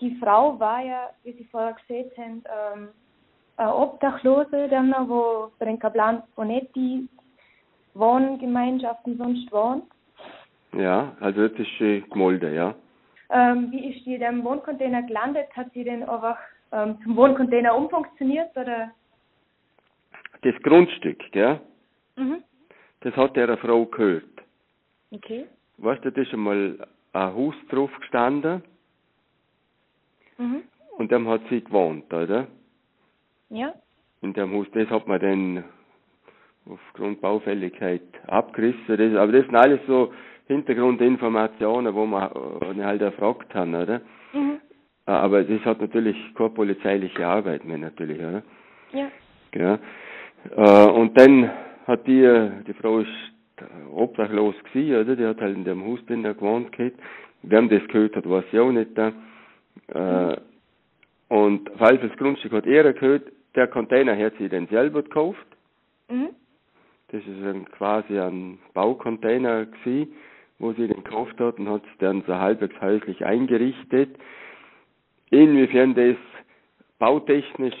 Die Frau war ja, wie Sie vorher gesehen haben, ähm, eine Obdachlose, dann noch, wo bei den Kaplan Bonetti Wohngemeinschaften sonst wohnt. Ja, also das ist schon gemolden, ja. Ähm, wie ist die in dem Wohncontainer gelandet? Hat sie denn einfach ähm, zum Wohncontainer umfunktioniert oder? Das Grundstück, gell? Mhm. Das hat der Frau gehört. Okay. Weißt du, da ist einmal ein Haus drauf gestanden Mhm. und dem hat sie gewohnt, oder? Ja. In dem Haus, das hat man dann aufgrund Baufälligkeit abgerissen. Das, aber das sind alles so Hintergrundinformationen, wo man äh, halt erfragt haben, oder? Mhm. Äh, Aber das hat natürlich keine polizeiliche Arbeit mehr natürlich, oder? Ja. Ja. Äh, und dann hat die, die Frau ist obdachlos gewesen, oder? Die hat halt in dem Haus drin gewohnt gehabt. Wer das gehört hat, weiß ich auch nicht da. Äh, und falls das Grundstück hat er gehört, der Container hat sie dann selber gekauft. Mhm. Das ist ein, quasi ein Baucontainer gewesen, wo sie den gekauft hat und hat es dann so halbwegs häuslich eingerichtet. Inwiefern das bautechnisch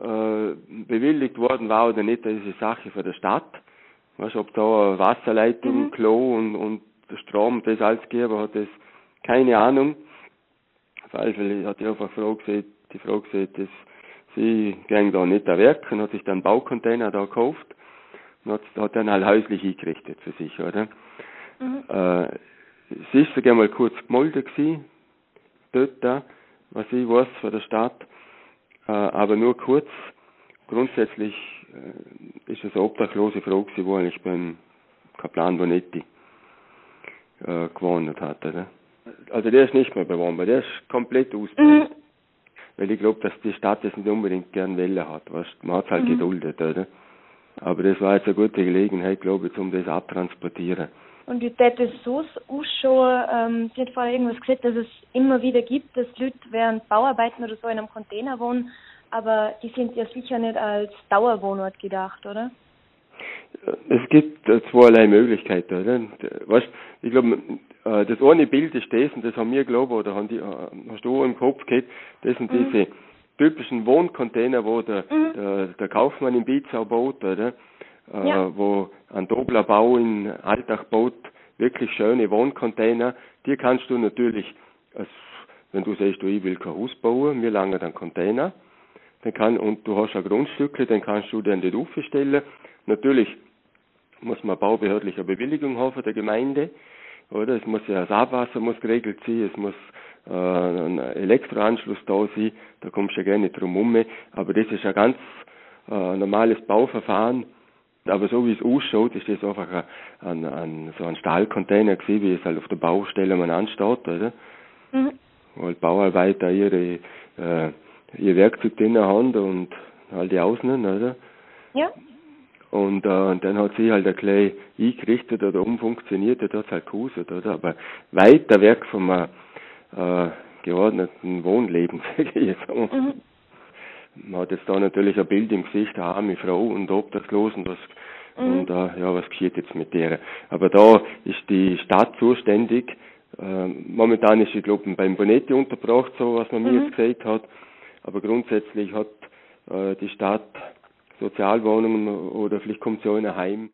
äh, bewilligt worden war oder nicht, das ist eine Sache für die Stadt. Weißt, ob da eine Wasserleitung, Mhm. Klo und, und der Strom, das alles gegeben hat, das keine Ahnung. Auf alle Fälle hat die einfach Frau gesagt, die Frau gesagt, dass sie ging da nicht da Werk und hat sich dann einen Baucontainer da gekauft und hat, hat dann halt häuslich eingerichtet für sich, oder? Mhm. Äh, es ist sogar mal kurz gemolden gewesen, dort da, was ich weiß von der Stadt, äh, aber nur kurz. Grundsätzlich äh, ist es eine obdachlose Frau gewesen, wo eigentlich beim Kaplan Bonetti äh, gewohnt hat, oder? Also der ist nicht mehr bewohnbar, der ist komplett Mhm. ausgebaut. Weil ich glaube, dass die Stadt das nicht unbedingt gern Welle hat, was man hat halt Mhm. geduldet, oder? Aber das war jetzt eine gute Gelegenheit, glaube ich, um das abtransportieren. Und wie tät es so ausschauen? Ähm, Sie hat vorher irgendwas gesagt, dass es immer wieder gibt, dass Leute während Bauarbeiten oder so in einem Container wohnen, aber die sind ja sicher nicht als Dauerwohnort gedacht, oder? Es gibt äh, zweierlei Möglichkeiten, oder? Weißt, ich glaube, äh, das eine Bild ist das, und das haben wir, glaube oder haben die, äh, hast du auch im Kopf gehabt, das sind Mhm. diese typischen Wohncontainer, wo der, Mhm. der, der Kaufmann in Bizau baut, oder? Äh, Ja. Wo ein Dobler Bau in Alltag baut, wirklich schöne Wohncontainer, die kannst du natürlich, als, wenn du sagst, du, ich will kein Haus bauen, mir lange dann Container, dann kann, und du hast ein Grundstücke, dann kannst du dann die Rufe stellen. Natürlich muss man baubehördliche Bewilligung haben von der Gemeinde, oder? Es muss ja das Abwasser muss geregelt sein, es muss äh, ein Elektroanschluss da sein, da kommst du ja gerne drum um, aber das ist ein ganz äh, normales Bauverfahren. Aber so wie es ausschaut, ist das einfach ein, ein, ein, so ein Stahlcontainer gewesen, wie es halt auf der Baustelle man ansteht, oder? Mhm. Wo halt Bauarbeiter ihre, äh, ihr Werkzeug drin haben und all die Außen, oder? Ja. Und, äh, und dann hat sie halt ein klein eingerichtet oder umfunktioniert, das hat halt gehustet, oder? Aber weiter weg vom äh, geordneten Wohnleben, sage ich jetzt mal. Mhm. Man hat jetzt da natürlich ein Bild im Gesicht, eine arme Frau und obdachlos und was, Mhm. und äh, ja, was geschieht jetzt mit der? Aber da ist die Stadt zuständig. Äh, momentan ist sie, glaube ich, beim Bonetti untergebracht, so was man mir Mhm. jetzt gesagt hat. Aber grundsätzlich hat äh, die Stadt Sozialwohnungen oder vielleicht kommt auch in ein Heim.